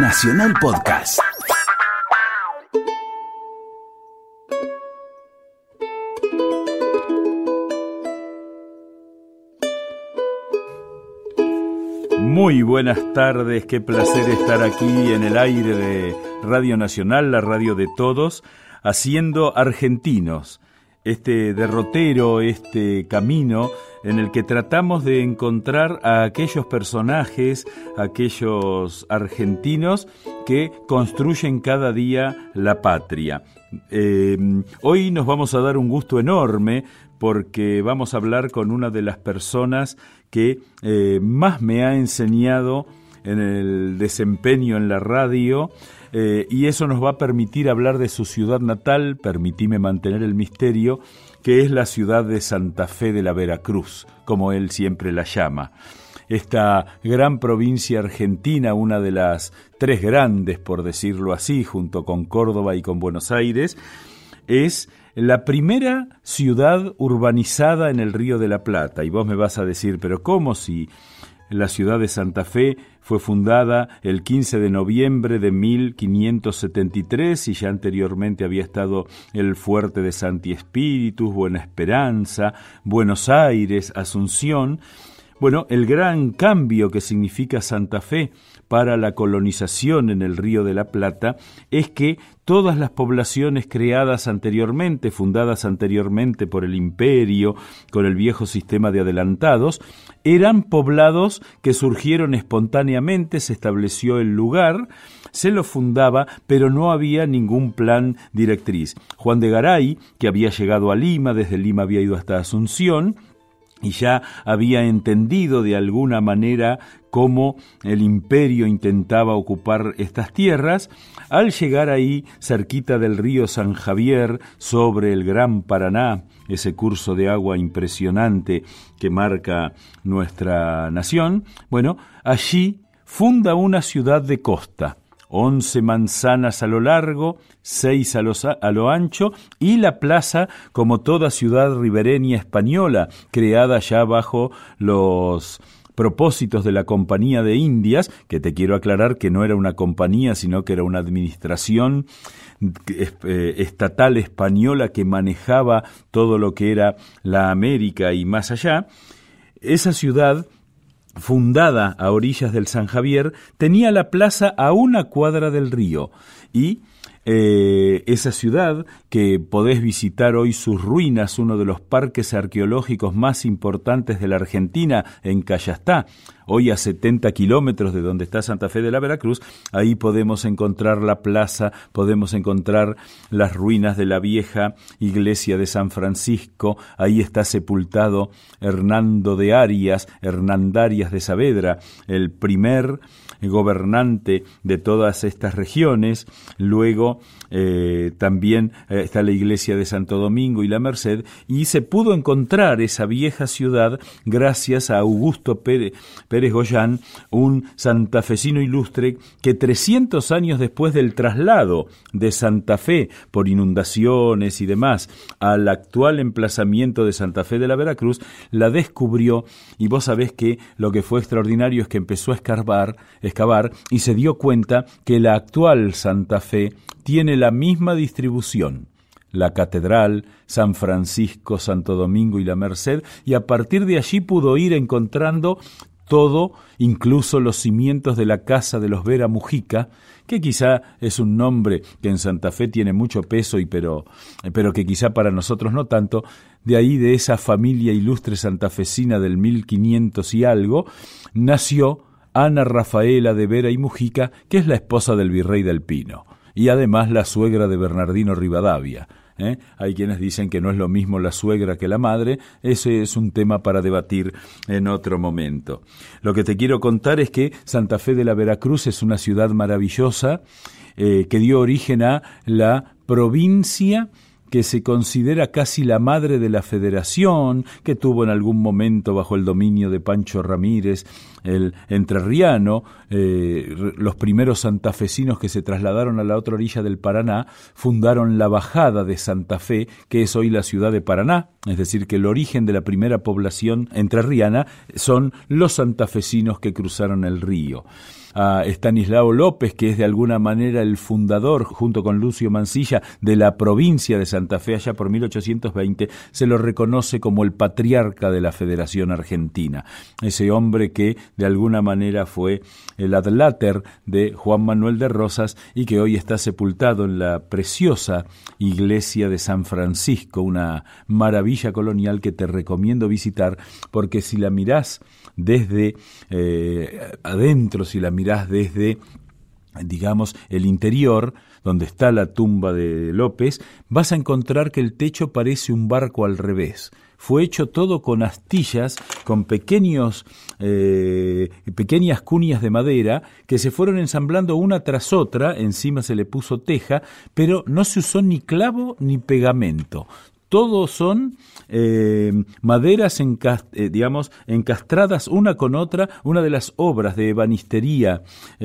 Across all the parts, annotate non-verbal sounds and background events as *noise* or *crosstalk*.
Nacional Podcast. Muy buenas tardes, qué placer estar aquí en el aire de Radio Nacional, la radio de todos, haciendo argentinos este derrotero, este camino en el que tratamos de encontrar a aquellos personajes, aquellos argentinos que construyen cada día la patria. Eh, hoy nos vamos a dar un gusto enorme porque vamos a hablar con una de las personas que eh, más me ha enseñado en el desempeño en la radio, eh, y eso nos va a permitir hablar de su ciudad natal, permitime mantener el misterio, que es la ciudad de Santa Fe de la Veracruz, como él siempre la llama. Esta gran provincia argentina, una de las tres grandes, por decirlo así, junto con Córdoba y con Buenos Aires, es la primera ciudad urbanizada en el Río de la Plata. Y vos me vas a decir, pero ¿cómo si la ciudad de Santa Fe fue fundada el 15 de noviembre de 1573 y ya anteriormente había estado el fuerte de Santi Espíritus, Buena Esperanza, Buenos Aires, Asunción. Bueno, el gran cambio que significa Santa Fe para la colonización en el Río de la Plata es que todas las poblaciones creadas anteriormente, fundadas anteriormente por el imperio, con el viejo sistema de adelantados, eran poblados que surgieron espontáneamente, se estableció el lugar, se lo fundaba, pero no había ningún plan directriz. Juan de Garay, que había llegado a Lima, desde Lima había ido hasta Asunción, y ya había entendido de alguna manera cómo el imperio intentaba ocupar estas tierras, al llegar ahí, cerquita del río San Javier, sobre el Gran Paraná, ese curso de agua impresionante que marca nuestra nación, bueno, allí funda una ciudad de costa, once manzanas a lo largo, seis a, a, lo ancho, y la plaza, como toda ciudad ribereña española, creada ya bajo los propósitos de la Compañía de Indias, que te quiero aclarar que no era una compañía, sino que era una administración eh, estatal española que manejaba todo lo que era la América y más allá, esa ciudad fundada a orillas del San Javier, tenía la plaza a una cuadra del río. Y eh, esa ciudad que podés visitar hoy sus ruinas, uno de los parques arqueológicos más importantes de la Argentina, en Callastá, hoy a 70 kilómetros de donde está Santa Fe de la Veracruz, ahí podemos encontrar la plaza, podemos encontrar las ruinas de la vieja iglesia de San Francisco, ahí está sepultado Hernando de Arias, Hernandarias de Saavedra, el primer gobernante de todas estas regiones, luego eh, también eh, está la iglesia de Santo Domingo y la Merced, y se pudo encontrar esa vieja ciudad gracias a Augusto Pérez, Pérez Goyán, un santafesino ilustre que 300 años después del traslado de Santa Fe por inundaciones y demás al actual emplazamiento de Santa Fe de la Veracruz, la descubrió y vos sabés que lo que fue extraordinario es que empezó a escarbar, excavar y se dio cuenta que la actual Santa Fe tiene la misma distribución la catedral, San Francisco, Santo Domingo y la Merced, y a partir de allí pudo ir encontrando todo, incluso los cimientos de la casa de los Vera Mujica, que quizá es un nombre que en Santa Fe tiene mucho peso y pero, pero que quizá para nosotros no tanto, de ahí de esa familia ilustre santafesina del 1500 y algo, nació Ana Rafaela de Vera y Mujica, que es la esposa del virrey del Pino y además la suegra de Bernardino Rivadavia. ¿Eh? Hay quienes dicen que no es lo mismo la suegra que la madre, ese es un tema para debatir en otro momento. Lo que te quiero contar es que Santa Fe de la Veracruz es una ciudad maravillosa eh, que dio origen a la provincia que se considera casi la madre de la federación, que tuvo en algún momento bajo el dominio de Pancho Ramírez, el entrerriano, eh, los primeros santafesinos que se trasladaron a la otra orilla del Paraná, fundaron la Bajada de Santa Fe, que es hoy la ciudad de Paraná, es decir, que el origen de la primera población entrerriana son los santafesinos que cruzaron el río. a Estanislao López, que es de alguna manera el fundador, junto con Lucio Mancilla, de la provincia de Santa Fe allá por 1820, se lo reconoce como el patriarca de la Federación Argentina. Ese hombre que de alguna manera fue el adláter de Juan Manuel de Rosas y que hoy está sepultado en la preciosa iglesia de San Francisco, una maravilla colonial que te recomiendo visitar porque si la mirás desde eh, adentro, si la mirás desde digamos, el interior, donde está la tumba de López, vas a encontrar que el techo parece un barco al revés. Fue hecho todo con astillas, con pequeños, eh, pequeñas cuñas de madera que se fueron ensamblando una tras otra, encima se le puso teja, pero no se usó ni clavo ni pegamento. Todos son eh, maderas eh, encastradas una con otra, una de las obras de ebanistería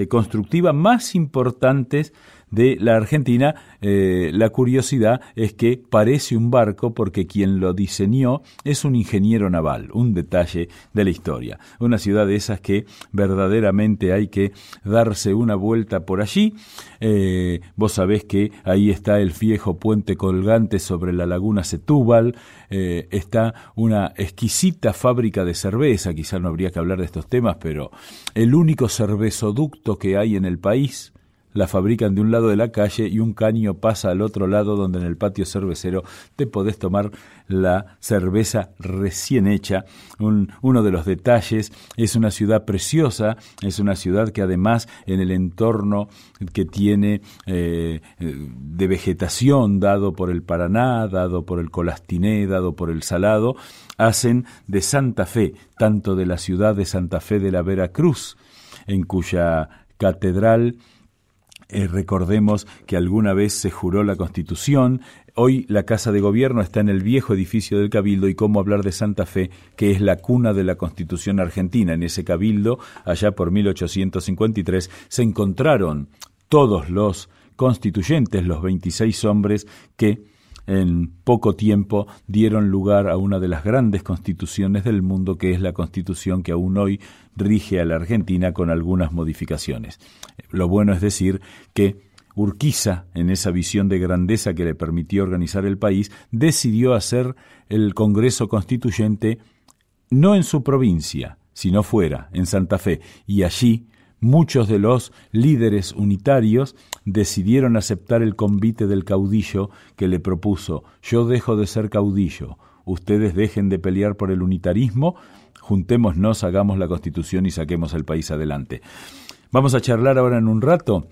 constructiva más importantes de la Argentina, eh, la curiosidad es que parece un barco porque quien lo diseñó es un ingeniero naval, un detalle de la historia. Una ciudad de esas que verdaderamente hay que darse una vuelta por allí. Eh, vos sabés que ahí está el viejo puente colgante sobre la laguna Setúbal, eh, está una exquisita fábrica de cerveza, quizá no habría que hablar de estos temas, pero el único cervezoducto que hay en el país, la fabrican de un lado de la calle y un caño pasa al otro lado donde en el patio cervecero te podés tomar la cerveza recién hecha. uno de los detalles es una ciudad preciosa, es una ciudad que además en el entorno que tiene eh, de vegetación dado por el Paraná, dado por el Colastiné, dado por el Salado, hacen de Santa Fe, tanto de la ciudad de Santa Fe de la Veracruz, en cuya catedral eh, recordemos que alguna vez se juró la Constitución, Hoy la Casa de Gobierno está en el viejo edificio del Cabildo y cómo hablar de Santa Fe, que es la cuna de la Constitución argentina. En ese Cabildo, allá por 1853, se encontraron todos los constituyentes, los 26 hombres que en poco tiempo dieron lugar a una de las grandes constituciones del mundo, que es la constitución que aún hoy rige a la Argentina con algunas modificaciones. Lo bueno es decir que Urquiza, en esa visión de grandeza que le permitió organizar el país, decidió hacer el Congreso Constituyente no en su provincia, sino fuera, en Santa Fe, y allí muchos de los líderes unitarios decidieron aceptar el convite del caudillo que le propuso yo dejo de ser caudillo, ustedes dejen de pelear por el unitarismo, juntémonos, hagamos la constitución y saquemos el país adelante. Vamos a charlar ahora en un rato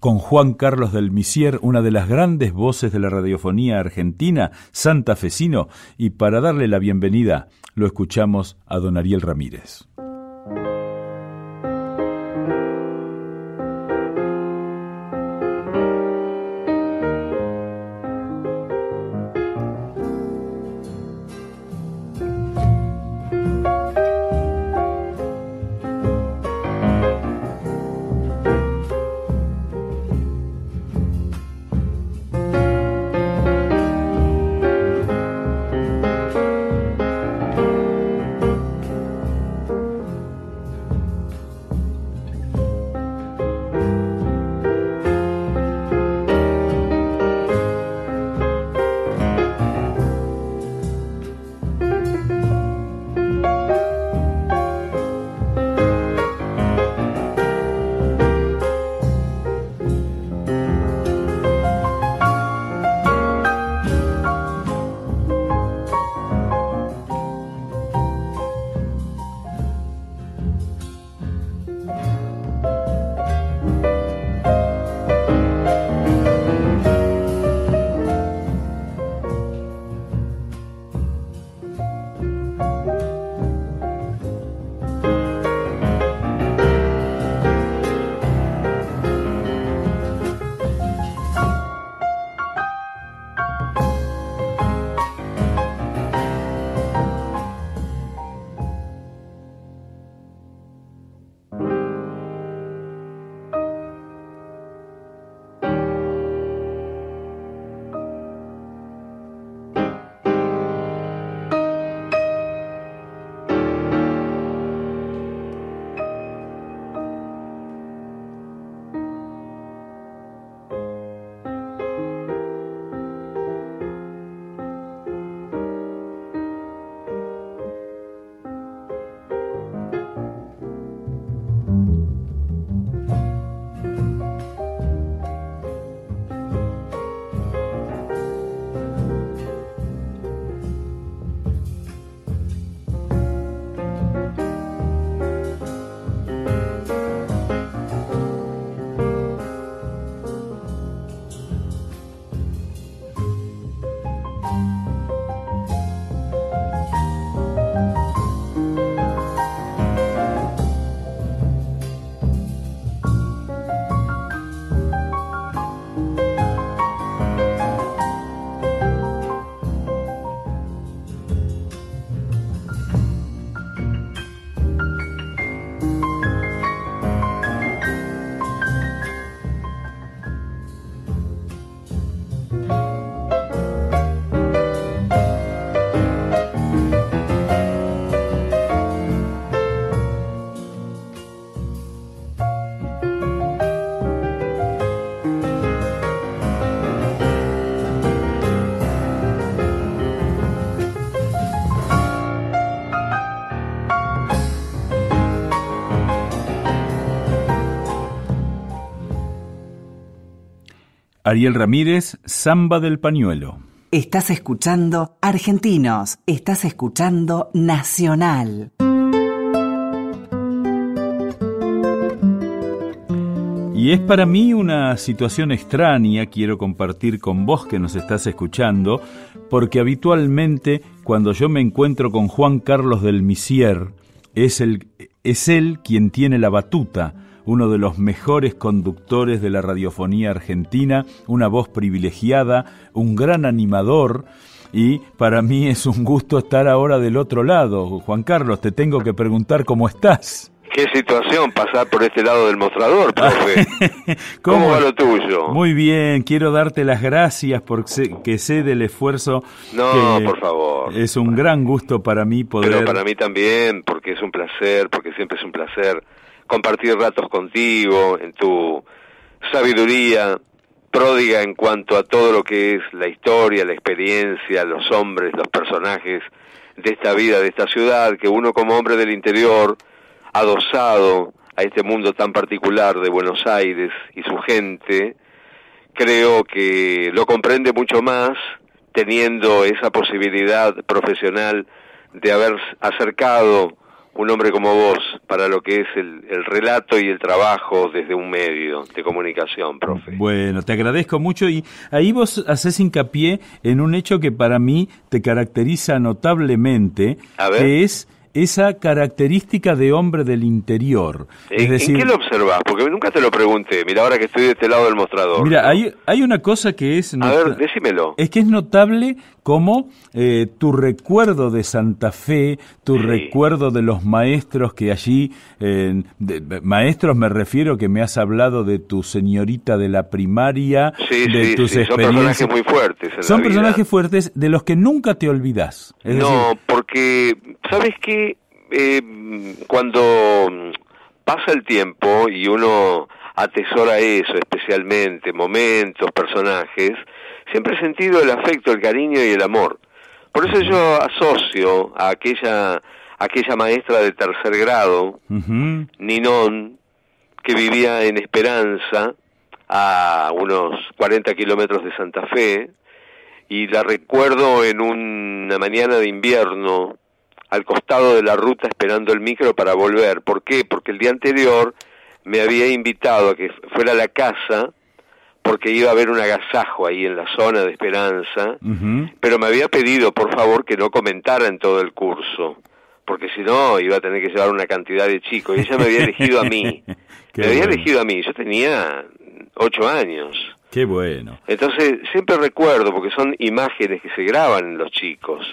con Juan Carlos del Misier, una de las grandes voces de la radiofonía argentina, santafesino, y para darle la bienvenida lo escuchamos a don Ariel Ramírez. Ariel Ramírez, Samba del Pañuelo. Estás escuchando Argentinos, estás escuchando Nacional. Y es para mí una situación extraña, quiero compartir con vos que nos estás escuchando, porque habitualmente cuando yo me encuentro con Juan Carlos del Misier, es, el, es él quien tiene la batuta, uno de los mejores conductores de la radiofonía argentina, una voz privilegiada, un gran animador, y para mí es un gusto estar ahora del otro lado. Juan Carlos, te tengo que preguntar cómo estás. Qué situación pasar por este lado del mostrador, profe. *laughs* ¿Cómo, va lo tuyo? Muy bien, quiero darte las gracias porque sé del esfuerzo. No, por favor. Es un gran gusto para mí poder. Pero para mí también, porque es un placer, porque siempre es un placer compartir ratos contigo, en tu sabiduría pródiga en cuanto a todo lo que es la historia, la experiencia, los hombres, los personajes de esta vida, de esta ciudad, que uno como hombre del interior, adosado a este mundo tan particular de Buenos Aires y su gente, creo que lo comprende mucho más teniendo esa posibilidad profesional de haber acercado un hombre como vos para lo que es el, relato y el trabajo desde un medio de comunicación, profe. Bueno, te agradezco mucho y ahí vos haces hincapié en un hecho que para mí te caracteriza notablemente, que es esa característica de hombre del interior. ¿En, qué lo observas? Porque nunca te lo pregunté. Mira, ahora que estoy de este lado del mostrador. Mira, hay, hay una cosa que es... A ver, decímelo. Es que es notable como eh, tu recuerdo de Santa Fe, tu recuerdo de los maestros que allí... maestros me refiero que me has hablado de tu señorita de la primaria, de tus experiencias. Son personajes muy fuertes. son personajes fuertes de los que nunca te olvidas. no, porque, ¿sabes qué? Eh, cuando pasa el tiempo y uno atesora eso, especialmente momentos, personajes, siempre he sentido el afecto, el cariño y el amor. Por eso yo asocio a aquella, aquella maestra de tercer grado, Ninón, que vivía en Esperanza, a unos 40 kilómetros de Santa Fe, y la recuerdo en una mañana de invierno al costado de la ruta esperando el micro para volver. ¿Por qué? Porque el día anterior me había invitado a que fuera a la casa porque iba a haber un agasajo ahí en la zona de Esperanza, pero me había pedido por favor que no comentara en todo el curso, porque si no iba a tener que llevar una cantidad de chicos, y ella me había elegido a mí, *laughs* me había elegido a mí, yo tenía ocho años. Qué bueno. Entonces siempre recuerdo, porque son imágenes que se graban en los chicos,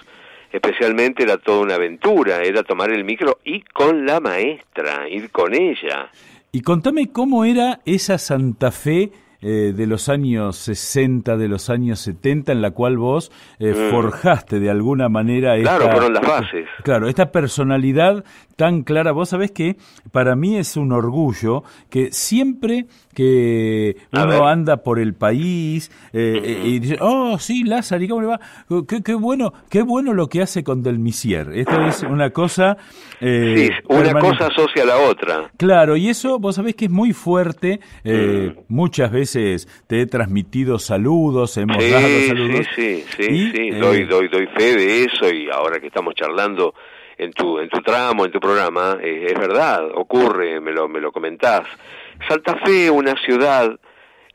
especialmente era toda una aventura, era tomar el micro y con la maestra, ir con ella. Y contame cómo era esa Santa Fe eh, de los años 60, de los años 70, en la cual vos eh, mm. forjaste de alguna manera esta, Claro, fueron las bases. Claro, esta personalidad tan clara. Vos sabés que para mí es un orgullo que siempre que uno anda por el país eh, y dice, oh, sí, Lázaro, ¿y cómo le va? Qué, qué, bueno, qué bueno lo que hace con Delmisier. Esto es una cosa... sí, una cosa asocia a la otra. Claro, y eso vos sabés que es muy fuerte. Mm. Muchas veces te he transmitido saludos, hemos dado saludos. Sí, sí, sí, sí. Eh, doy, doy, doy fe de eso y ahora que estamos charlando en tu, en tu tramo, en tu programa, eh, es verdad, ocurre, me lo, me lo comentás. Santa Fe, una ciudad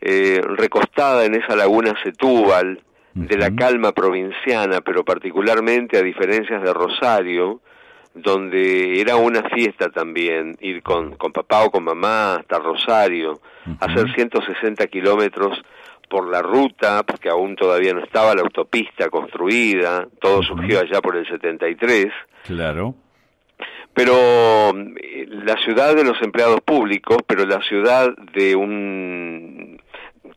eh, recostada en esa laguna Setúbal, de la calma provinciana, pero particularmente a diferencias de Rosario, donde era una fiesta también ir con, con papá o con mamá hasta Rosario, hacer 160 kilómetros por la ruta, porque aún todavía no estaba la autopista construida, todo surgió allá por el 73. Claro. Pero eh, la ciudad de los empleados públicos, pero la ciudad de un,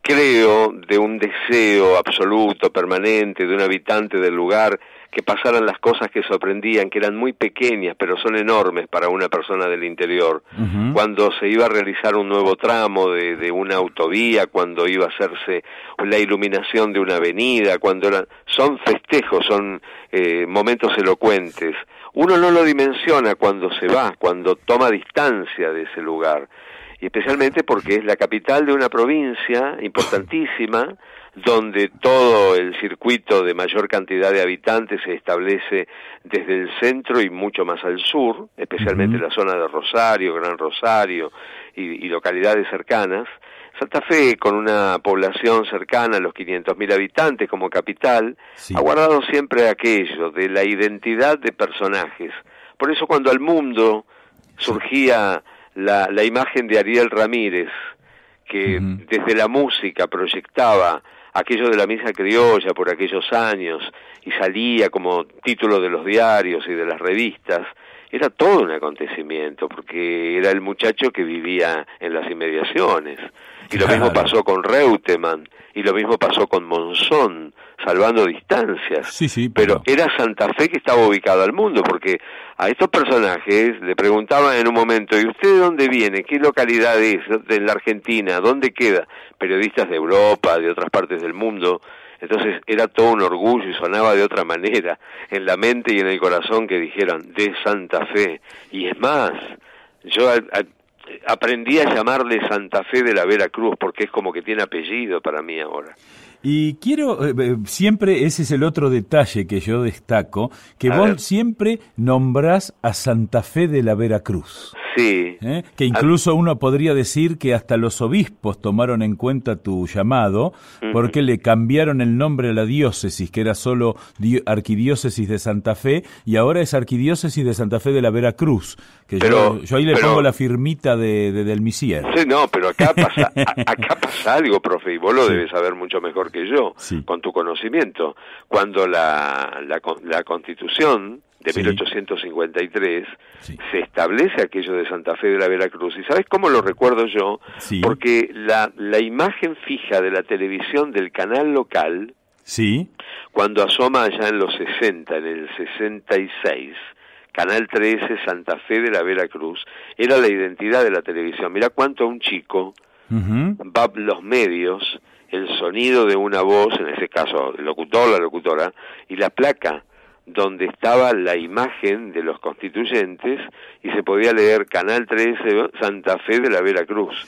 creo, de un deseo absoluto, permanente, de un habitante del lugar que pasaran las cosas que sorprendían, que eran muy pequeñas, pero son enormes para una persona del interior. Cuando se iba a realizar un nuevo tramo de, de, una autovía, cuando iba a hacerse la iluminación de una avenida, cuando eran, son festejos, son eh, momentos elocuentes. Uno no lo dimensiona cuando se va, cuando toma distancia de ese lugar. Y especialmente porque es la capital de una provincia importantísima, donde todo el circuito de mayor cantidad de habitantes se establece desde el centro y mucho más al sur, especialmente la zona de Rosario, Gran Rosario y, localidades cercanas. Santa Fe, con una población cercana a los 500.000 habitantes como capital, ha guardado siempre aquello de la identidad de personajes. Por eso cuando al mundo surgía la, la imagen de Ariel Ramírez, que desde la música proyectaba aquello de la misa criolla por aquellos años y salía como título de los diarios y de las revistas, era todo un acontecimiento, porque era el muchacho que vivía en las inmediaciones. Y lo mismo pasó con Reutemann, y lo mismo pasó con Monzón, salvando distancias. Sí, sí, pero... era Santa Fe que estaba ubicado al mundo, porque a estos personajes le preguntaban en un momento, ¿y usted de dónde viene? ¿Qué localidad es? ¿De la Argentina? ¿Dónde queda? Periodistas de Europa, de otras partes del mundo. Entonces era todo un orgullo y sonaba de otra manera en la mente y en el corazón que dijeran de Santa Fe. Y es más, yo aprendí a llamarle Santa Fe de la Vera Cruz porque es como que tiene apellido para mí ahora. Y quiero, eh, eh, siempre ese es el otro detalle que yo destaco, que vos siempre nombrás a Santa Fe de la Veracruz. Sí. ¿Eh? Que incluso uno podría decir que hasta los obispos tomaron en cuenta tu llamado, porque le cambiaron el nombre a la diócesis, que era solo Arquidiócesis de Santa Fe, y ahora es Arquidiócesis de Santa Fe de la Veracruz. Que yo, ahí le pongo la firmita de, del Misier. Sí, no, pero acá pasa, acá pasa algo, profe, y vos lo debes saber mucho mejor que yo, con tu conocimiento. Cuando la, la, la Constitución de 1853, se establece aquello de Santa Fe de la Veracruz. ¿Y sabes cómo lo recuerdo yo? Porque la, la imagen fija de la televisión del canal local, sí. cuando asoma allá en los 60, en el 66, Canal 13, Santa Fe de la Veracruz, era la identidad de la televisión. Mira cuánto a un chico va los medios, el sonido de una voz, en ese caso el locutor, la locutora, y la placa donde estaba la imagen de los constituyentes y se podía leer Canal 13 Santa Fe de la Veracruz.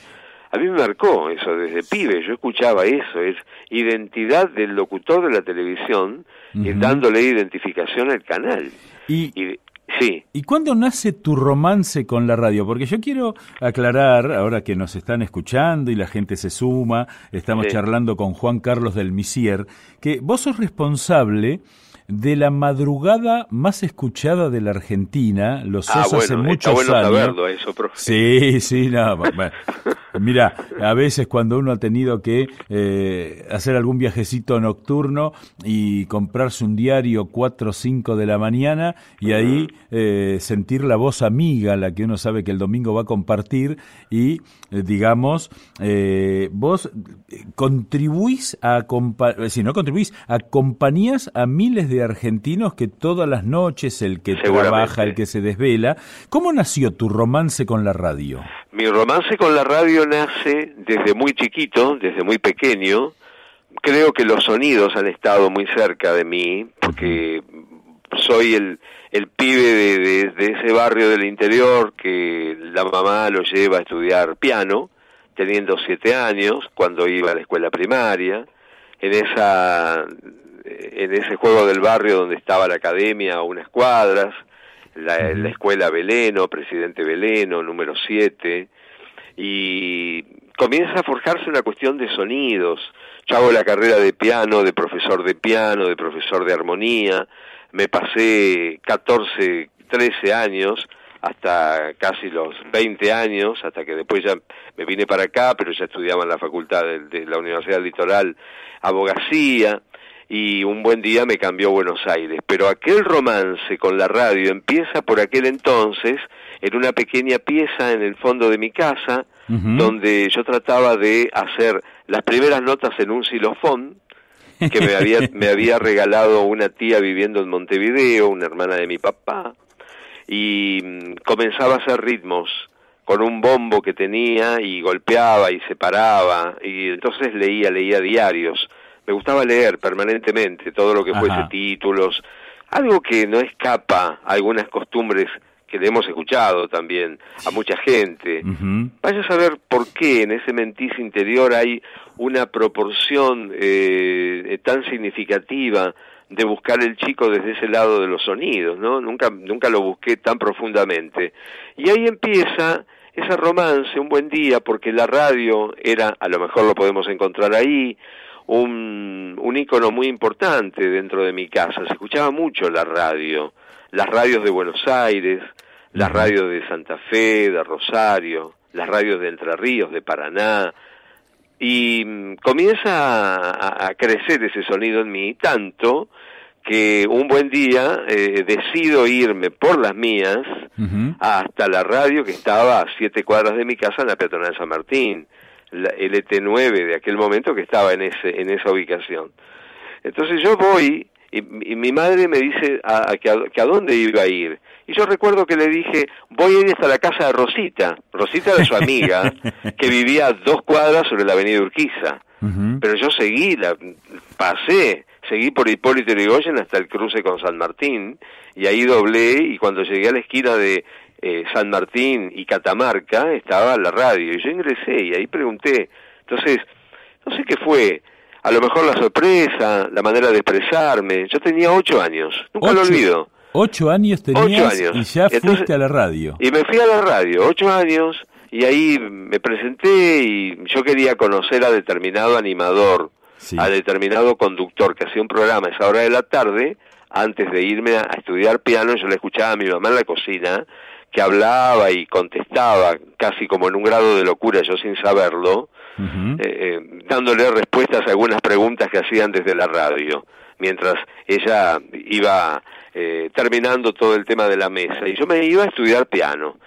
A mí me marcó eso desde pibe, yo escuchaba eso, es identidad del locutor de la televisión y dándole identificación al canal. Y, sí. ¿Y cuándo nace tu romance con la radio? Porque yo quiero aclarar, ahora que nos están escuchando y la gente se suma, estamos charlando con Juan Carlos del Misier, que vos sos responsable de la madrugada más escuchada de la Argentina, los ah, hace muchos bueno años. Saberlo eso, profe. Sí, sí, no, *laughs* Mira, a veces cuando uno ha tenido que eh, hacer algún viajecito nocturno y comprarse un diario 4 o 5 de la mañana y ahí eh, sentir la voz amiga, la que uno sabe que el domingo va a compartir y, eh, digamos, vos contribuís a, si no contribuís, acompañás a miles de argentinos que todas las noches, el que trabaja, el que se desvela. ¿Cómo nació tu romance con la radio? Mi romance con la radio nace desde muy chiquito, desde muy pequeño. Creo que los sonidos han estado muy cerca de mí, porque soy el, el pibe de, de, ese barrio del interior que la mamá lo lleva a estudiar piano, teniendo siete años, cuando iba a la escuela primaria, en esa en ese juego del barrio donde estaba la academia a unas cuadras, la, la escuela Beleno, presidente Beleno, número siete, y comienza a forjarse una cuestión de sonidos. Yo hago la carrera de piano, de profesor de piano, de profesor de armonía, me pasé 14, 13 años hasta casi los 20 años, hasta que después ya me vine para acá, pero ya estudiaba en la facultad de, la Universidad Litoral abogacía, y un buen día me cambió a Buenos Aires. Pero aquel romance con la radio empieza por aquel entonces en una pequeña pieza en el fondo de mi casa, donde yo trataba de hacer las primeras notas en un xilofón, que me había, *laughs* me había regalado una tía viviendo en Montevideo, una hermana de mi papá, y mm, comenzaba a hacer ritmos con un bombo que tenía y golpeaba y se paraba, y entonces leía, leía diarios. Me gustaba leer permanentemente todo lo que fuese títulos, algo que no escapa a algunas costumbres que le hemos escuchado también a mucha gente. Vaya a saber por qué en ese mentis interior hay una proporción eh, tan significativa de buscar el chico desde ese lado de los sonidos, ¿no? Nunca, nunca lo busqué tan profundamente. Y ahí empieza ese romance, un buen día, porque la radio era, a lo mejor lo podemos encontrar ahí, un, un ícono muy importante dentro de mi casa. Se escuchaba mucho la radio, las radios de Buenos Aires, las radios de Santa Fe, de Rosario, las radios de Entre Ríos, de Paraná, y mm, comienza a, crecer ese sonido en mí tanto que un buen día eh, decido irme por las mías hasta la radio que estaba a siete cuadras de mi casa en la peatonal de San Martín, la LT9 de aquel momento que estaba en ese en esa ubicación. Entonces yo voy y, mi madre me dice a, que, a, dónde iba a ir. Y yo recuerdo que le dije, voy a ir hasta la casa de Rosita. Rosita era su amiga, *laughs* que vivía a dos cuadras sobre la avenida Urquiza. Pero yo seguí, la, pasé, seguí por Hipólito Yrigoyen hasta el cruce con San Martín, y ahí doblé, y cuando llegué a la esquina de eh, San Martín y Catamarca, estaba la radio, y yo ingresé, y ahí pregunté. Entonces, no sé qué fue, a lo mejor la sorpresa, la manera de expresarme. Yo tenía ocho años, nunca lo olvido. Ocho años tenías y ya fuiste a la radio. Y me fui a la radio, ocho años, y ahí me presenté y yo quería conocer a determinado animador, a determinado conductor que hacía un programa a esa hora de la tarde, antes de irme a, estudiar piano, yo le escuchaba a mi mamá en la cocina, que hablaba y contestaba casi como en un grado de locura, yo sin saberlo, eh, eh, dándole respuestas a algunas preguntas que hacían desde la radio, mientras ella iba eh, terminando todo el tema de la mesa. Y yo me iba a estudiar piano.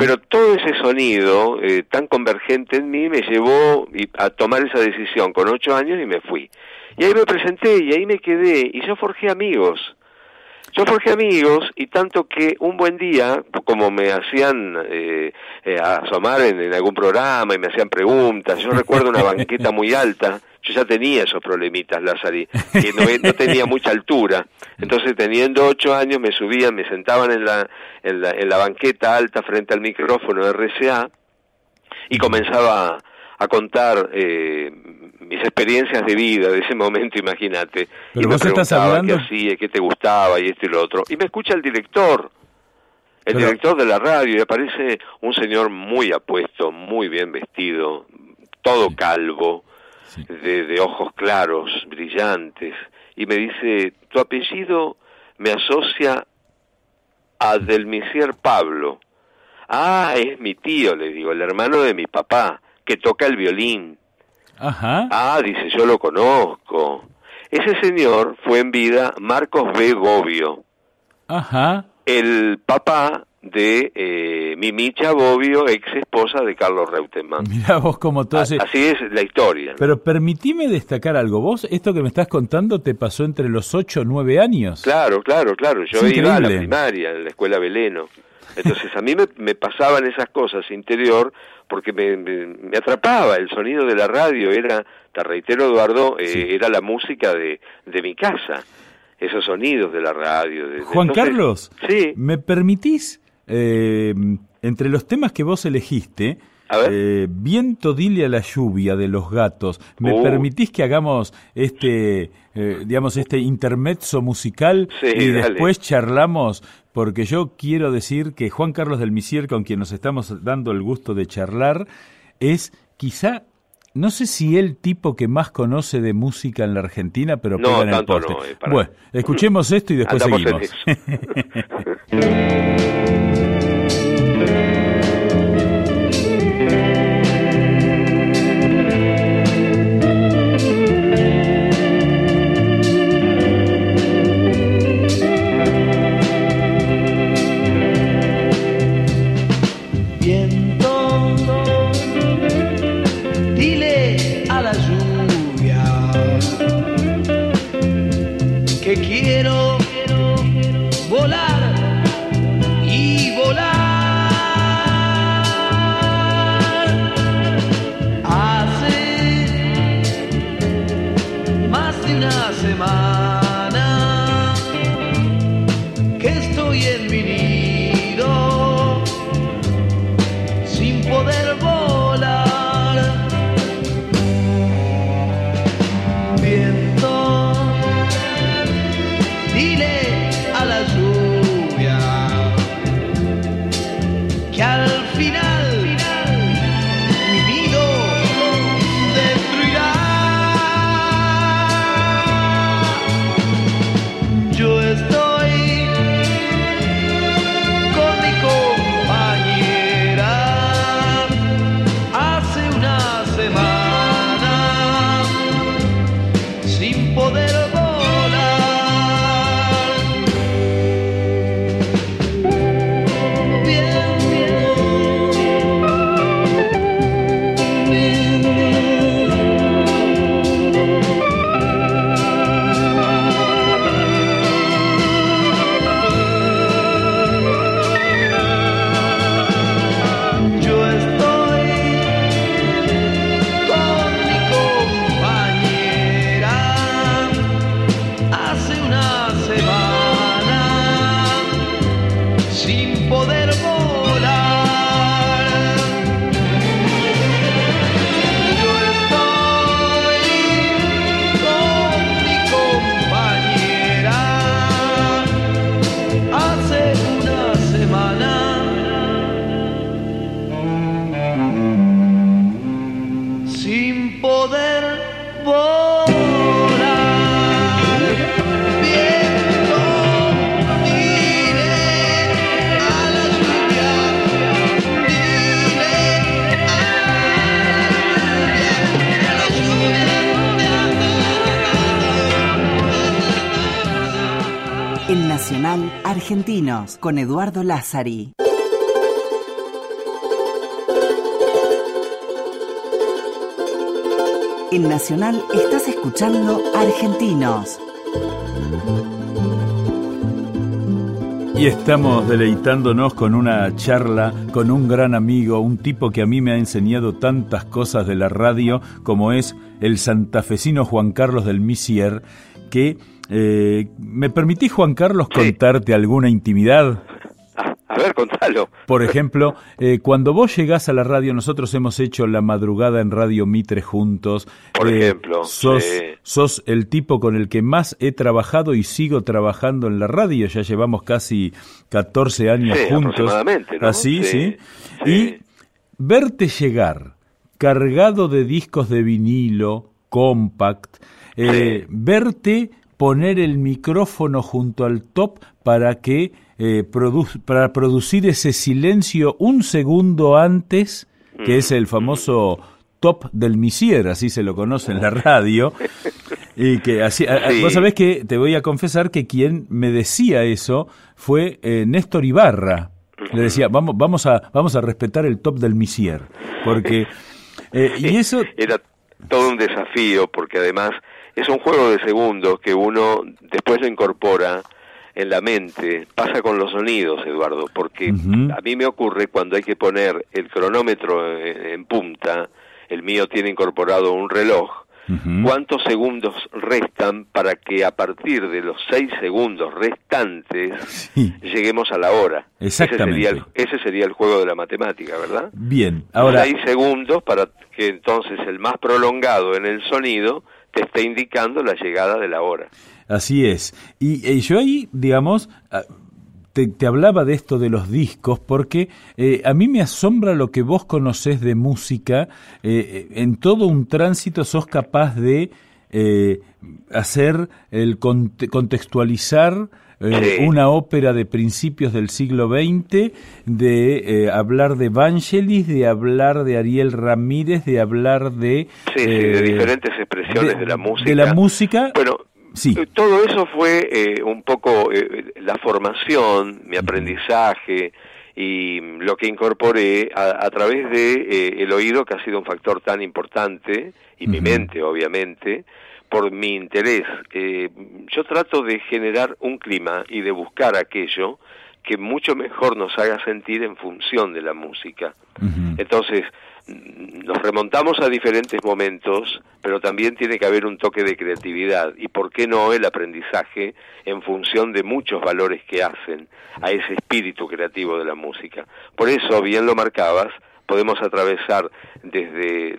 Pero todo ese sonido tan convergente en mí me llevó a tomar esa decisión con ocho años y me fui. Y ahí me presenté y ahí me quedé y yo forjé amigos yo forjé amigos y tanto que un buen día, como me hacían eh, eh, asomar en, algún programa y me hacían preguntas, yo recuerdo una banqueta *laughs* muy alta, yo ya tenía esos problemitas, Lázaro, que no, no, tenía mucha altura, entonces teniendo ocho años me subían, me sentaban en la, en la, en la banqueta alta frente al micrófono de RCA y comenzaba a contar eh, mis experiencias de vida de ese momento, imagínate. Pero vos estás hablando... qué hacía, qué te gustaba y esto y lo otro. Y me escucha el director, el director de la radio, y aparece un señor muy apuesto, muy bien vestido, todo calvo, De, de ojos claros, brillantes, y me dice, tu apellido me asocia a Delmisier Pablo. Ah, es mi tío, le digo, el hermano de mi papá que toca el violín. Ajá. Ah, dice, yo lo conozco. Ese señor fue en vida Marcos B. Bobbio. Ajá. El papá de eh, Mimicha Bobbio, ex esposa de Carlos Reutemann. Mira vos como todo Así es la historia. Pero permitime destacar algo. Vos, esto que me estás contando, te pasó entre los 8 o 9 años. Claro, claro, claro. Yo iba a la primaria, en la escuela Beleno. Entonces a mí me, me pasaban esas cosas interior porque me, me, atrapaba el sonido de la radio, era, te reitero Eduardo, eh, era la música de, de mi casa, esos sonidos de la radio. De, Juan Carlos, sí. ¿me permitís, eh, entre los temas que vos elegiste, eh, viento dile a la lluvia de los gatos. ¿Me uh. permitís que hagamos este, eh, digamos, este intermezzo musical y después charlamos? Porque yo quiero decir que Juan Carlos del Misier, con quien nos estamos dando el gusto de charlar, es quizá no sé si el tipo que más conoce de música en la Argentina, pero no, en el poste. Eh, bueno, escuchemos esto y después seguimos. *laughs* con Eduardo Lázari. En Nacional estás escuchando Argentinos. Y estamos deleitándonos con una charla con un gran amigo, un tipo que a mí me ha enseñado tantas cosas de la radio, como es el santafesino Juan Carlos del Misier, que eh, me permitís, Juan Carlos, Sí. contarte alguna intimidad. A ver, contalo. Por ejemplo, eh, cuando vos llegás a la radio, nosotros hemos hecho la madrugada en Radio Mitre juntos. Por Eh, ejemplo, sos, el tipo con el que más he trabajado y sigo trabajando en la radio. Ya llevamos casi 14 años Sí, juntos. aproximadamente, ¿no? Así, sí. Y verte llegar cargado de discos de vinilo, compact, eh, verte poner el micrófono junto al top para que eh, produ- para producir ese silencio un segundo antes, que es el famoso top del Misier, así se lo conoce en la radio. Y que así, Sí. vos sabés que te voy a confesar que quien me decía eso fue eh, Néstor Ibarra. Le decía, vamos, vamos a, vamos a respetar el top del Misier. Porque, eh, y *laughs* eso, Era todo un desafío porque además es un juego de segundos que uno después lo incorpora en la mente. Pasa con los sonidos, Eduardo, porque a mí me ocurre cuando hay que poner el cronómetro en, en punta, el mío tiene incorporado un reloj. ¿Cuántos segundos restan para que a partir de los seis segundos restantes Sí. lleguemos a la hora? Exactamente. Ese sería, el, ese sería el juego de la matemática, ¿verdad? bien, ahora, seis segundos para que entonces el más prolongado en el sonido te esté indicando la llegada de la hora. Así es. Y, eh, yo ahí, digamos, ah, te, hablaba de esto de los discos porque eh, a mí me asombra lo que vos conocés de música. eh, en todo un tránsito sos capaz de hacer el conte- contextualizar eh, Sí. una ópera de principios del siglo XX, de eh, hablar de Vangelis, de hablar de Ariel Ramírez, de hablar de... Sí, sí, de eh, diferentes expresiones de, la música. De la música. Bueno, Sí. eh, todo eso fue eh, un poco eh, la formación, mi aprendizaje y lo que incorporé a, a través de eh, el oído que ha sido un factor tan importante y mi mente obviamente por mi interés. Eh, yo trato de generar un clima y de buscar aquello que mucho mejor nos haga sentir en función de la música. Entonces, mm, nos remontamos a diferentes momentos, pero también tiene que haber un toque de creatividad y, ¿por qué no, el aprendizaje en función de muchos valores que hacen a ese espíritu creativo de la música? Por eso, bien lo marcabas, podemos atravesar desde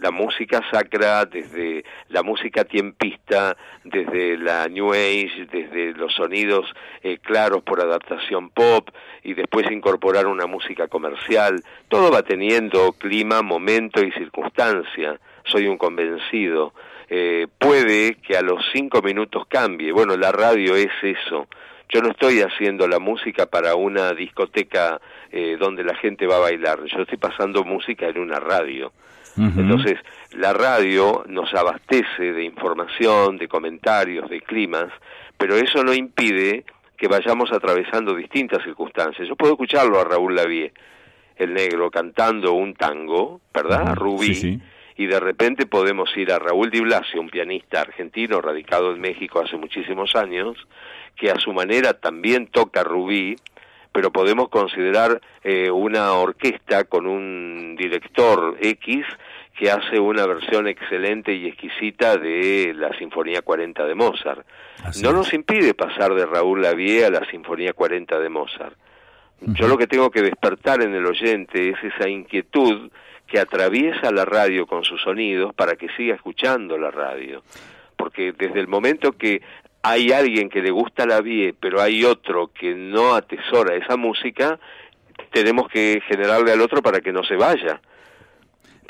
la música sacra, desde la música tiempista, desde la New Age, desde los sonidos eh, claros por adaptación pop y después incorporar una música comercial. Todo va teniendo clima, momento y circunstancia. Soy un convencido. Eh, puede que a los cinco minutos cambie. Bueno, la radio es eso. Yo no estoy haciendo la música para una discoteca eh, donde la gente va a bailar. Yo estoy pasando música en una radio. Entonces, la radio nos abastece de información, de comentarios, de climas, pero eso no impide que vayamos atravesando distintas circunstancias. Yo puedo escucharlo a Raúl Lavie, el negro, cantando un tango, ¿verdad? Ujú, Rubí. sí, sí. Y de repente podemos ir a Raúl Di Blasio, un pianista argentino radicado en México hace muchísimos años, que a su manera también toca Rubí, pero podemos considerar eh, una orquesta con un director X que hace una versión excelente y exquisita de la Sinfonía 40 de Mozart. Así no es. nos impide pasar de Raúl Lavie a la Sinfonía 40 de Mozart. Yo lo que tengo que despertar en el oyente es esa inquietud que atraviesa la radio con sus sonidos para que siga escuchando la radio. Porque desde el momento que hay alguien que le gusta la vie, pero hay otro que no atesora esa música, tenemos que generarle al otro para que no se vaya.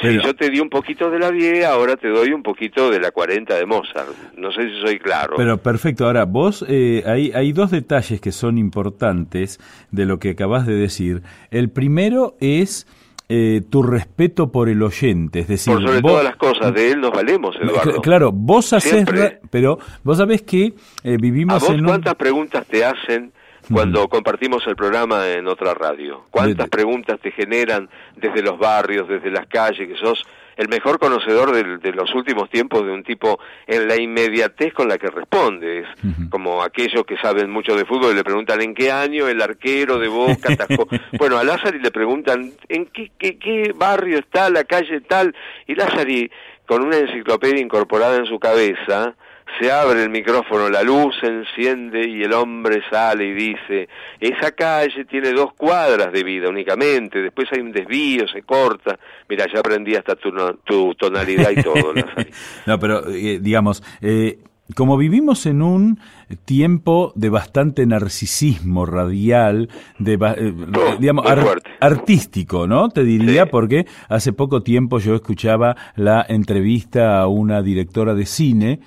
Si yo te di un poquito de la 10, ahora te doy un poquito de la 40 de Mozart. No sé si soy claro. Pero perfecto, ahora vos, eh, hay, hay dos detalles que son importantes de lo que acabas de decir. El primero es eh, tu respeto por el oyente, es decir, Por sobre vos- todas las cosas, de él nos valemos, *laughs* Eduardo. Cl- Claro, vos haces, pero vos sabés que eh, ¿A vivimos vos en un... cuántas preguntas te hacen cuando compartimos el programa en otra radio? ¿Cuántas preguntas te generan desde los barrios, desde las calles, que sos el mejor conocedor del- de, los últimos tiempos de un tipo en la inmediatez con la que respondes? Como aquellos que saben mucho de fútbol y le preguntan en qué año el arquero de Boca *laughs* atajó. bueno, a Lázari le preguntan en qué, qué, qué barrio está la calle tal y Lázari con una enciclopedia incorporada en su cabeza se abre el micrófono, la luz se enciende y el hombre sale y dice, esa calle tiene dos cuadras de vida únicamente, después hay un desvío, se corta, mira, ya aprendí hasta tu, no- tu tonalidad y todo. *laughs* No, pero eh, digamos, eh, como vivimos en un tiempo de bastante narcisismo radial, de, eh, *laughs* Oh, digamos, ar- artístico, ¿no? Te diría, Sí. porque hace poco tiempo yo escuchaba la entrevista a una directora de cine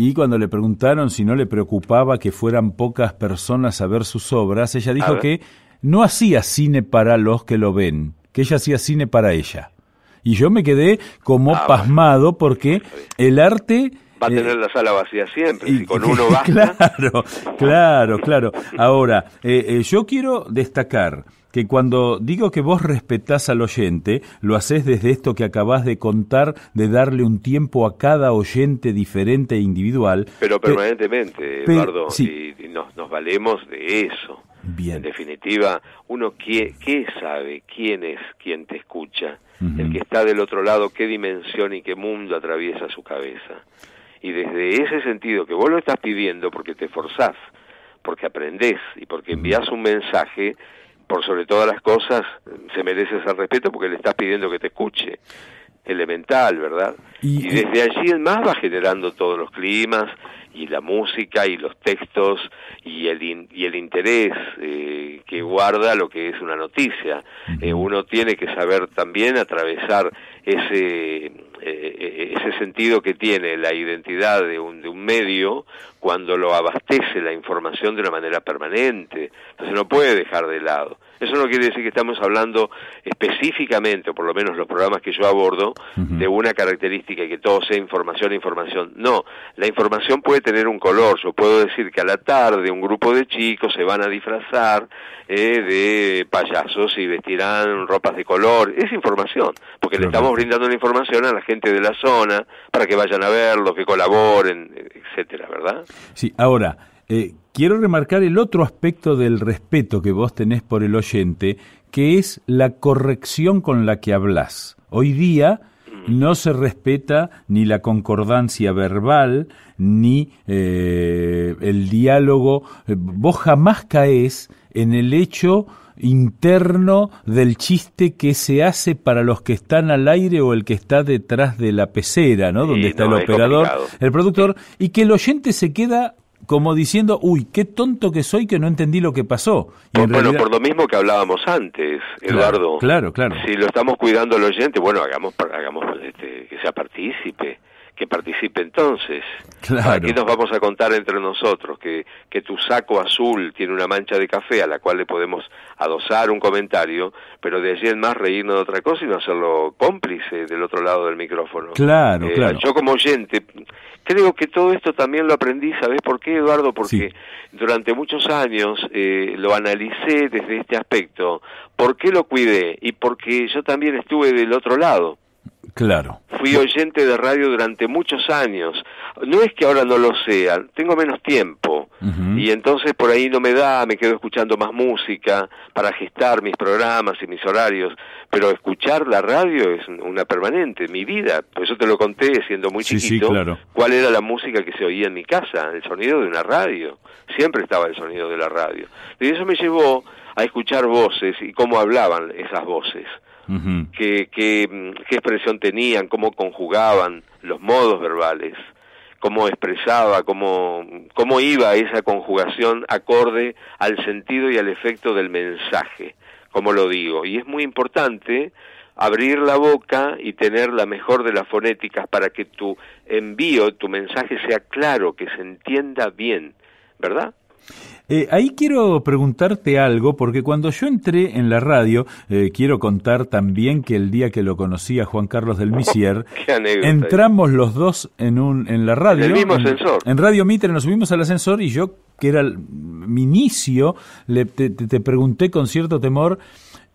y cuando le preguntaron si no le preocupaba que fueran pocas personas a ver sus obras, ella dijo que no hacía cine para los que lo ven, que ella hacía cine para ella. Y yo me quedé como Ah, pasmado porque el arte... Va a eh, tener la sala vacía siempre, y- si con *laughs* uno basta. Claro, claro, claro. Ahora, eh, eh, yo quiero destacar que cuando digo que vos respetás al oyente, lo haces desde esto que acabás de contar, de darle un tiempo a cada oyente diferente e individual. Pero Pe- permanentemente, pe- Eduardo, sí. y, y nos, nos valemos de eso. Bien. En definitiva, uno qué, qué sabe, quién es quien te escucha, el que está del otro lado, qué dimensión y qué mundo atraviesa su cabeza. Y desde ese sentido que vos lo estás pidiendo porque te forzás, porque aprendés y porque envías un mensaje, por sobre todas las cosas, se merece ese respeto porque le estás pidiendo que te escuche. Elemental, ¿verdad? Y- Y, desde allí en más va generando todos los climas y la música y los textos y el, in- y el interés eh, que guarda lo que es una noticia. Eh, uno tiene que saber también atravesar ese, eh, eh, ese sentido que tiene la identidad de un, de un medio cuando lo abastece la información de una manera permanente. Entonces no puede dejar de lado. Eso no quiere decir que estamos hablando específicamente, o por lo menos los programas que yo abordo, de una característica y que todo sea información, información. No, la información puede tener un color. Yo puedo decir que a la tarde un grupo de chicos se van a disfrazar eh, de payasos y vestirán ropas de color. Es información, porque le estamos brindando la información a la gente de la zona para que vayan a verlo, que colaboren, etcétera, ¿verdad? Sí, ahora, eh, quiero remarcar el otro aspecto del respeto que vos tenés por el oyente, que es la corrección con la que hablas. Hoy día no se respeta ni la concordancia verbal, ni eh, el diálogo. Eh, Vos jamás caes en el hecho interno del chiste que se hace para los que están al aire o el que está detrás de la pecera, ¿no? Sí, Donde está no, el operador, el productor, y que el oyente se queda como diciendo, uy, qué tonto que soy que no entendí lo que pasó. Y Por- en bueno, realidad- por lo mismo que hablábamos antes, Claro, Eduardo. claro, claro. Si lo estamos cuidando al oyente, bueno, hagamos, hagamos este, que sea partícipe, que participe entonces. Claro. ¿Para qué nos vamos a contar entre nosotros? Que, que tu saco azul tiene una mancha de café a la cual le podemos adosar un comentario, pero de allí en más reírnos de otra cosa y no hacerlo cómplice del otro lado del micrófono. Claro, Eh, claro. Yo como oyente, creo que todo esto también lo aprendí, ¿sabes por qué, Eduardo? Porque Sí. durante muchos años eh, lo analicé desde este aspecto. ¿Por qué lo cuidé? Y porque yo también estuve del otro lado. Claro. Fui oyente de radio durante muchos años. No es que ahora no lo sea, tengo menos tiempo. Y entonces por ahí no me da, me quedo escuchando más música para gestar mis programas y mis horarios. Pero escuchar la radio es una permanente, mi vida. Por eso te lo conté siendo muy Sí, sí, chiquito. claro. ¿Cuál era la música que se oía en mi casa? El sonido de una radio. Siempre estaba el sonido de la radio. Y eso me llevó a escuchar voces y cómo hablaban esas voces Ujú. qué, qué expresión tenían, cómo conjugaban los modos verbales, cómo expresaba, cómo, cómo iba esa conjugación acorde al sentido y al efecto del mensaje, como lo digo. Y es muy importante abrir la boca y tener la mejor de las fonéticas para que tu envío, tu mensaje sea claro, que se entienda bien, ¿verdad? Eh, ahí quiero preguntarte algo, porque cuando yo entré en la radio, eh, quiero contar también que el día que lo conocí a Juan Carlos del Misier, *laughs* anécdota. entramos los dos en un en la radio. En el mismo en, ascensor. En Radio Mitre nos subimos al ascensor y yo, que era el- mi inicio, le, te pregunté con cierto temor.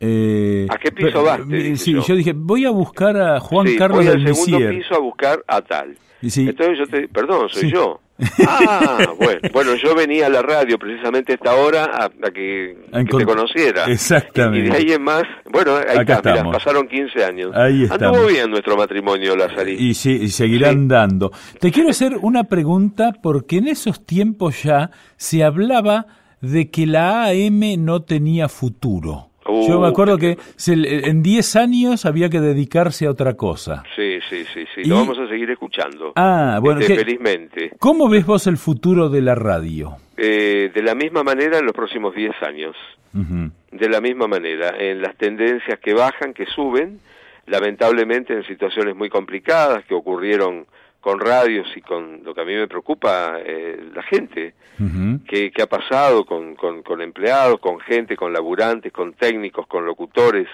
Eh, ¿A qué piso vas? Sí, yo. yo dije, voy a buscar a Juan Sí, Carlos voy del al segundo Misier. piso a buscar a tal. Sí. Entonces yo te, perdón, soy Sí. yo. *laughs* Ah, bueno, bueno, yo venía a la radio precisamente a esta hora a, a que, te conociera. Exactamente. Y de ahí en más, bueno, ahí Acá está, mirá, pasaron 15 años. Ahí Anduvo estamos. bien nuestro matrimonio, Lazarí. Y, sí, y seguirán Sí. dando. Te quiero hacer una pregunta porque en esos tiempos ya se hablaba de que la AM no tenía futuro. Uh, Yo me acuerdo que se- en 10 años había que dedicarse a otra cosa. Sí, sí, sí, sí, Y- lo vamos a seguir escuchando. Ah, bueno, Este, ¿qué- felizmente. ¿cómo ves vos el futuro de la radio? Eh, de la misma manera en los próximos 10 años. De la misma manera, en las tendencias que bajan, que suben, lamentablemente en situaciones muy complicadas que ocurrieron con radios y con lo que a mí me preocupa, eh, la gente, que, que ha pasado con, con, con empleados, con gente, con laburantes, con técnicos, con locutores,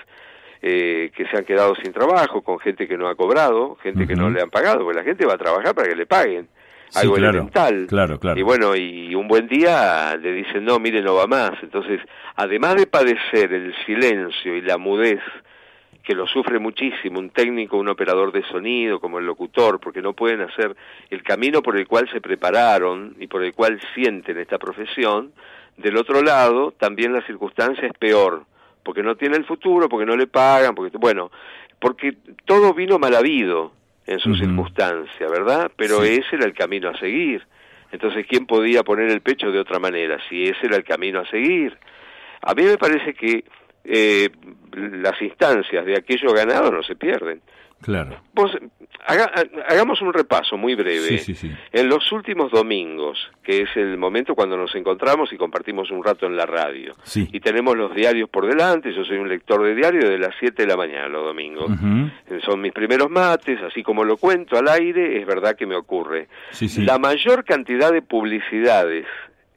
eh, que se han quedado sin trabajo, con gente que no ha cobrado, gente que no le han pagado, porque la gente va a trabajar para que le paguen. Sí, algo claro, elemental. claro, claro. Y bueno, y un buen día le dicen, no, mire, no va más. Entonces, además de padecer el silencio y la mudez, que lo sufre muchísimo un técnico, un operador de sonido, como el locutor, porque no pueden hacer el camino por el cual se prepararon y por el cual sienten esta profesión, del otro lado, también la circunstancia es peor, porque no tiene el futuro, porque no le pagan, porque, bueno, porque todo vino mal habido en su circunstancia, ¿verdad? Pero Sí. ese era el camino a seguir. Entonces, ¿quién podía poner el pecho de otra manera si ese era el camino a seguir? A mí me parece que eh, las instancias de aquello ganado no se pierden. Claro. Vos, haga- hagamos un repaso muy breve. Sí, sí, sí. En los últimos domingos, que es el momento cuando nos encontramos y compartimos un rato en la radio, Sí. y tenemos los diarios por delante, yo soy un lector de diario de las 7 de la mañana los domingos. Eh, Son mis primeros mates, así como lo cuento al aire, es verdad que me ocurre. La mayor cantidad de publicidades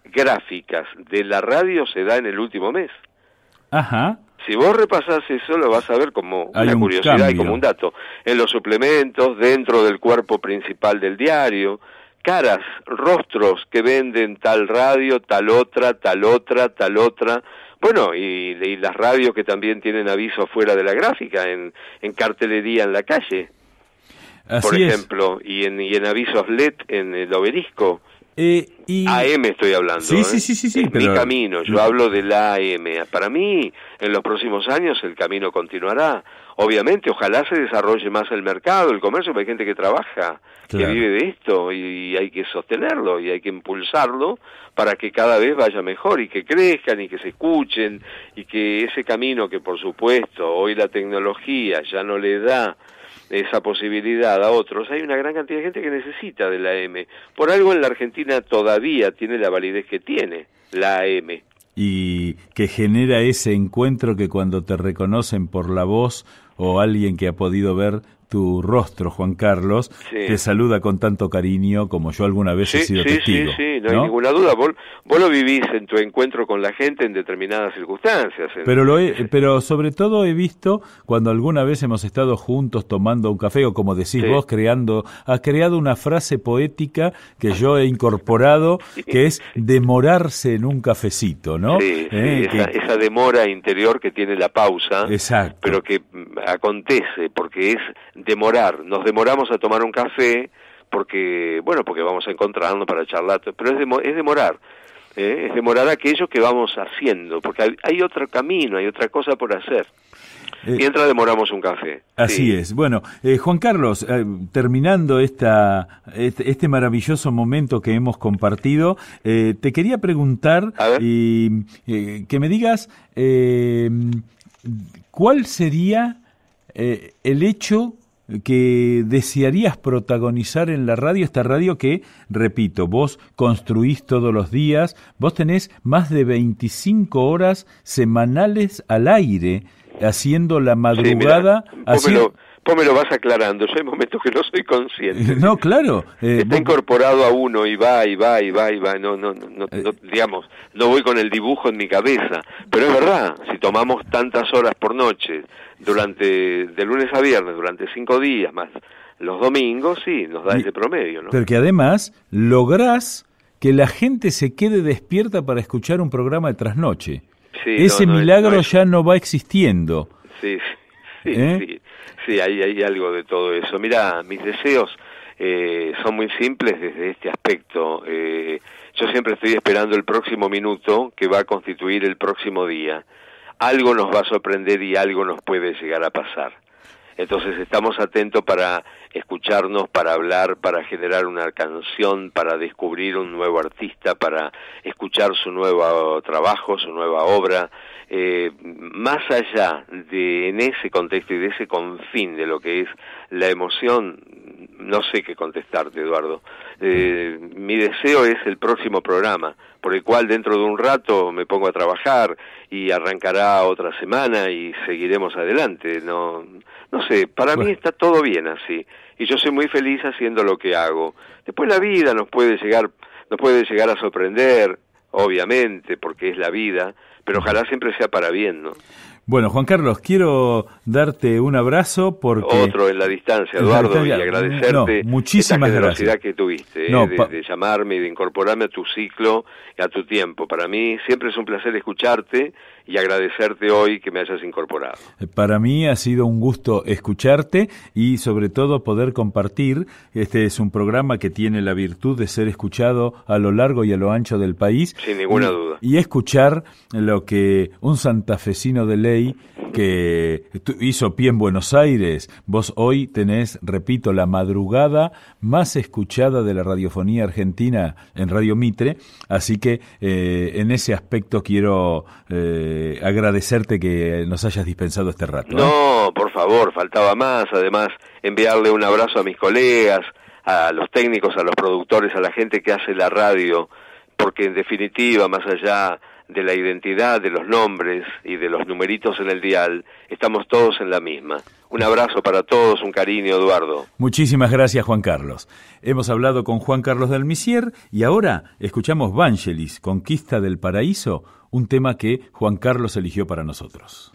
gráficas de la radio se da en el último mes. Ajá. Si vos repasás eso, lo vas a ver como Hay una un curiosidad y como un dato. En los suplementos, dentro del cuerpo principal del diario, caras, rostros que venden tal radio, tal otra, tal otra, tal otra. Bueno, y, y las radios que también tienen aviso fuera de la gráfica, en, en cartelería en la calle, Así por es. ejemplo, y en, y en avisos LED en el obelisco. Eh, y... AM estoy hablando. Sí, ¿eh? sí, sí, sí, sí, pero- mi camino, yo hablo de la AM. Para mí, en los próximos años el camino continuará. Obviamente, ojalá se desarrolle más el mercado, el comercio, porque hay gente que trabaja, que vive de esto y hay que sostenerlo y hay que impulsarlo para que cada vez vaya mejor y que crezcan y que se escuchen y que ese camino que por supuesto hoy la tecnología ya no le da esa posibilidad a otros, hay una gran cantidad de gente que necesita de la AM. Por algo en la Argentina todavía tiene la validez que tiene la AM. y que genera ese encuentro que cuando te reconocen por la voz o alguien que ha podido ver tu rostro, Juan Carlos, Sí. te saluda con tanto cariño como yo alguna vez he Sí, sido sí, sí, testigo. sí, no, hay ninguna duda. Vos, vos lo vivís en tu encuentro con la gente en determinadas circunstancias. en- Pero, lo he- pero sobre todo he visto cuando alguna vez hemos estado juntos tomando un café o como decís Sí. vos, creando, has creado una frase poética que yo he incorporado *laughs* que es demorarse en un cafecito, ¿no? Sí, sí, Eh, esa, que- esa demora interior que tiene la pausa, Exacto. pero que mm, acontece porque es demorar. Nos demoramos a tomar un café porque, bueno, porque vamos a encontrarnos para charlar, pero es, es demorar. ¿eh? Es demorar aquello que vamos haciendo, porque hay, hay otro camino, hay otra cosa por hacer. Eh, Mientras demoramos un café. Así Sí. es. Bueno, eh, Juan Carlos, eh, terminando esta, este, este maravilloso momento que hemos compartido, te quería preguntar y que me digas cuál sería el hecho que desearías protagonizar en la radio, esta radio que, repito, vos construís todos los días, vos tenés más de 25 horas semanales al aire haciendo la Sí, madrugada. mirá, vos, me lo, vos me lo vas aclarando. Yo hay momentos que no soy consciente. *laughs* No, claro. eh, Está vos- incorporado a uno y va y va y va y va. No, no, no, no, Eh. no, digamos, no voy con el dibujo en mi cabeza. Pero es verdad, si tomamos tantas horas por noche, durante, de lunes a viernes, durante cinco días más los domingos, sí, nos da Y- ese promedio, ¿no? Pero que además lográs que la gente se quede despierta para escuchar un programa de trasnoche. Sí, Ese no, no es- milagro es- ya no va existiendo. Sí, *laughs* sí, ¿Eh? sí, sí, hay, hay algo de todo eso. Mira, mis deseos eh, son muy simples desde este aspecto. Eh, yo siempre estoy esperando el próximo minuto que va a constituir el próximo día. Algo nos va a sorprender y algo nos puede llegar a pasar. Entonces estamos atentos para escucharnos, para hablar, para generar una canción, para descubrir un nuevo artista, para escuchar su nuevo trabajo, su nueva obra. Eh, más allá de en ese contexto y de ese confín de lo que es la emoción, no sé qué contestarte, Eduardo. Eh, mi deseo es el próximo programa, por el cual dentro de un rato me pongo a trabajar y arrancará otra semana y seguiremos adelante. No, no sé, para mí está todo bien así y yo soy muy feliz haciendo lo que hago. Después la vida nos puede llegar, nos puede llegar a sorprender, obviamente, porque es la vida, pero ojalá siempre sea para bien, ¿no? Bueno, Juan Carlos, quiero darte un abrazo porque... Otro en la distancia, Eduardo, y agradecerte No, muchísimas esta generosidad gracias. que tuviste, ¿eh? De llamarme y de incorporarme a tu ciclo y a tu tiempo. Para mí siempre es un placer escucharte y agradecerte hoy que me hayas incorporado. Para mí ha sido un gusto escucharte y sobre todo poder compartir. Este es un programa que tiene la virtud de ser escuchado a lo largo y a lo ancho del país. Sin ninguna Y- duda. Y escuchar lo que un santafesino de ley que hizo pie en Buenos Aires, vos hoy tenés, repito, la madrugada más escuchada de la radiofonía argentina en Radio Mitre, así que eh, en ese aspecto quiero eh, agradecerte que nos hayas dispensado este rato. ¿eh? No, por favor, faltaba más. Además, enviarle un abrazo a mis colegas, a los técnicos, a los productores, a la gente que hace la radio, porque en definitiva, más allá de la identidad, de los nombres y de los numeritos en el dial, estamos todos en la misma. Un abrazo para todos, un cariño, Eduardo. Muchísimas gracias, Juan Carlos. Hemos hablado con Juan Carlos del Misier y ahora escuchamos Vangelis, Conquista del Paraíso, un tema que Juan Carlos eligió para nosotros.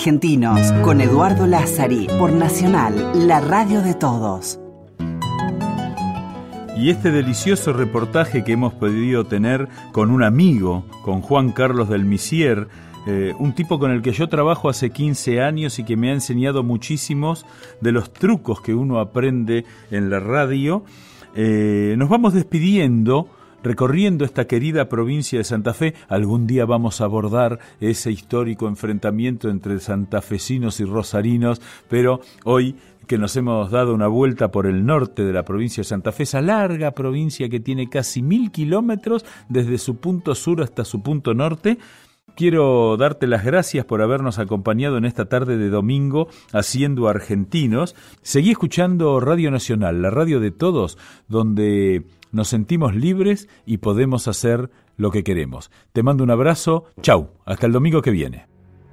Argentinos con Eduardo Lázari por Nacional, la radio de todos. Y este delicioso reportaje que hemos podido tener con un amigo, con Juan Carlos del Misier, eh, un tipo con el que yo trabajo hace 15 años y que me ha enseñado muchísimos de los trucos que uno aprende en la radio. Eh, nos vamos despidiendo recorriendo esta querida provincia de Santa Fe. Algún día vamos a abordar ese histórico enfrentamiento entre santafesinos y rosarinos, pero hoy que nos hemos dado una vuelta por el norte de la provincia de Santa Fe, esa larga provincia que tiene casi mil kilómetros desde su punto sur hasta su punto norte. Quiero darte las gracias por habernos acompañado en esta tarde de domingo haciendo argentinos. Seguí escuchando Radio Nacional, la radio de todos, donde nos sentimos libres y podemos hacer lo que queremos. Te mando un abrazo, chau, hasta el domingo que viene.